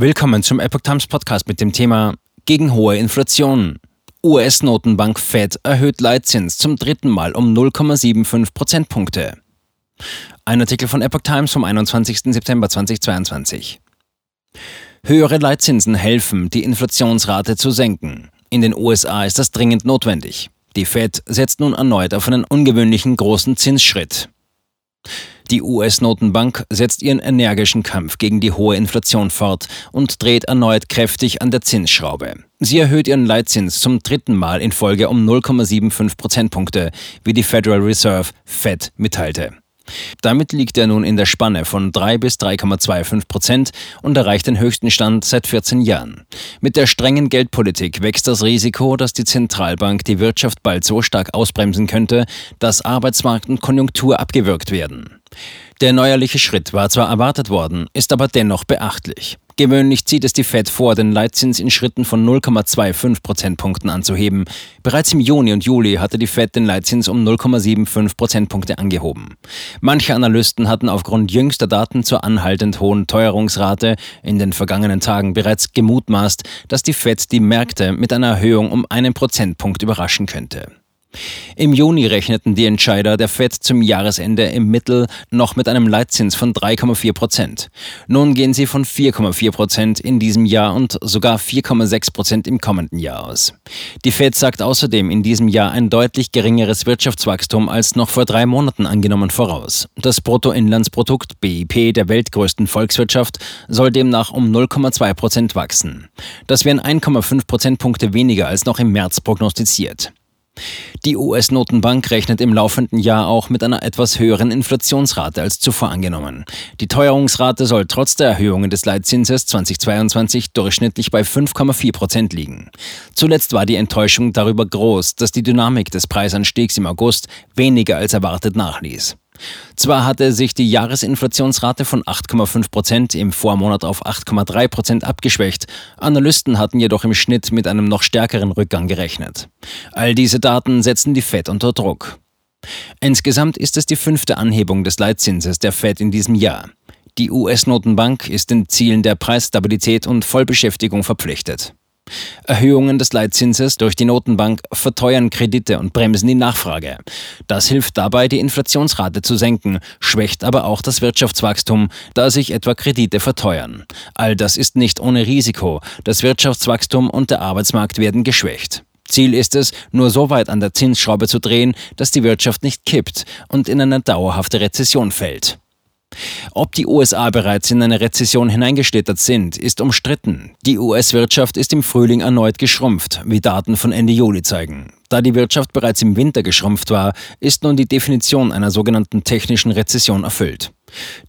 Willkommen zum Epoch Times Podcast mit dem Thema Gegen hohe Inflation. US-Notenbank Fed erhöht Leitzins zum dritten Mal um 0,75 Prozentpunkte. Ein Artikel von Epoch Times vom 21. September 2022. Höhere Leitzinsen helfen, die Inflationsrate zu senken. In den USA ist das dringend notwendig. Die Fed setzt nun erneut auf einen ungewöhnlichen großen Zinsschritt. Die US-Notenbank setzt ihren energischen Kampf gegen die hohe Inflation fort und dreht erneut kräftig an der Zinsschraube. Sie erhöht ihren Leitzins zum dritten Mal in Folge um 0,75 Prozentpunkte, wie die Federal Reserve Fed mitteilte. Damit liegt er nun in der Spanne von 3 bis 3,25 Prozent und erreicht den höchsten Stand seit 14 Jahren. Mit der strengen Geldpolitik wächst das Risiko, dass die Zentralbank die Wirtschaft bald so stark ausbremsen könnte, dass Arbeitsmarkt und Konjunktur abgewürgt werden. Der neuerliche Schritt war zwar erwartet worden, ist aber dennoch beachtlich. Gewöhnlich zieht es die Fed vor, den Leitzins in Schritten von 0,25 Prozentpunkten anzuheben. Bereits im Juni und Juli hatte die Fed den Leitzins um 0,75 Prozentpunkte angehoben. Manche Analysten hatten aufgrund jüngster Daten zur anhaltend hohen Teuerungsrate in den vergangenen Tagen bereits gemutmaßt, dass die Fed die Märkte mit einer Erhöhung um einen Prozentpunkt überraschen könnte. Im Juni rechneten die Entscheider der FED zum Jahresende im Mittel noch mit einem Leitzins von 3,4 Prozent. Nun gehen sie von 4,4 Prozent in diesem Jahr und sogar 4,6 Prozent im kommenden Jahr aus. Die FED sagt außerdem in diesem Jahr ein deutlich geringeres Wirtschaftswachstum als noch vor drei Monaten angenommen voraus. Das Bruttoinlandsprodukt BIP der weltgrößten Volkswirtschaft soll demnach um 0,2 Prozent wachsen. Das wären 1,5 Prozentpunkte weniger als noch im März prognostiziert. Die US-Notenbank rechnet im laufenden Jahr auch mit einer etwas höheren Inflationsrate als zuvor angenommen. Die Teuerungsrate soll trotz der Erhöhungen des Leitzinses 2022 durchschnittlich bei 5,4 Prozent liegen. Zuletzt war die Enttäuschung darüber groß, dass die Dynamik des Preisanstiegs im August weniger als erwartet nachließ. Zwar hatte sich die Jahresinflationsrate von 8,5 Prozent im Vormonat auf 8,3 Prozent abgeschwächt, Analysten hatten jedoch im Schnitt mit einem noch stärkeren Rückgang gerechnet. All diese Daten setzen die Fed unter Druck. Insgesamt ist es die fünfte Anhebung des Leitzinses der Fed in diesem Jahr. Die US-Notenbank ist den Zielen der Preisstabilität und Vollbeschäftigung verpflichtet. Erhöhungen des Leitzinses durch die Notenbank verteuern Kredite und bremsen die Nachfrage. Das hilft dabei, die Inflationsrate zu senken, schwächt aber auch das Wirtschaftswachstum, da sich etwa Kredite verteuern. All das ist nicht ohne Risiko. Das Wirtschaftswachstum und der Arbeitsmarkt werden geschwächt. Ziel ist es, nur so weit an der Zinsschraube zu drehen, dass die Wirtschaft nicht kippt und in eine dauerhafte Rezession fällt. Ob die USA bereits in eine Rezession hineingeschlittert sind, ist umstritten. Die US-Wirtschaft ist im Frühling erneut geschrumpft, wie Daten von Ende Juli zeigen. Da die Wirtschaft bereits im Winter geschrumpft war, ist nun die Definition einer sogenannten technischen Rezession erfüllt.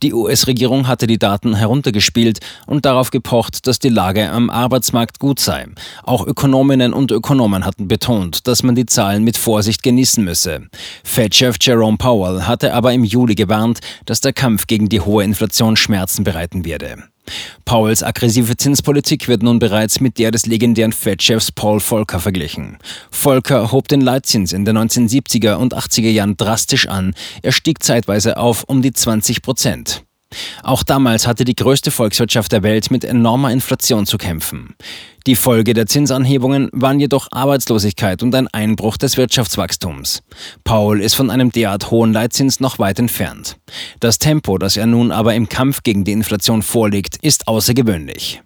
Die US-Regierung hatte die Daten heruntergespielt und darauf gepocht, dass die Lage am Arbeitsmarkt gut sei. Auch Ökonominnen und Ökonomen hatten betont, dass man die Zahlen mit Vorsicht genießen müsse. Fed-Chef Jerome Powell hatte aber im Juli gewarnt, dass der Kampf gegen die hohe Inflation Schmerzen bereiten werde. Powells aggressive Zinspolitik wird nun bereits mit der des legendären Fed-Chefs Paul Volcker verglichen. Volcker hob den Leitzins in den 1970er und 80er Jahren drastisch an. Er stieg zeitweise auf um die 20 Prozent. Auch damals hatte die größte Volkswirtschaft der Welt mit enormer Inflation zu kämpfen. Die Folge der Zinsanhebungen waren jedoch Arbeitslosigkeit und ein Einbruch des Wirtschaftswachstums. Paul ist von einem derart hohen Leitzins noch weit entfernt. Das Tempo, das er nun aber im Kampf gegen die Inflation vorlegt, ist außergewöhnlich.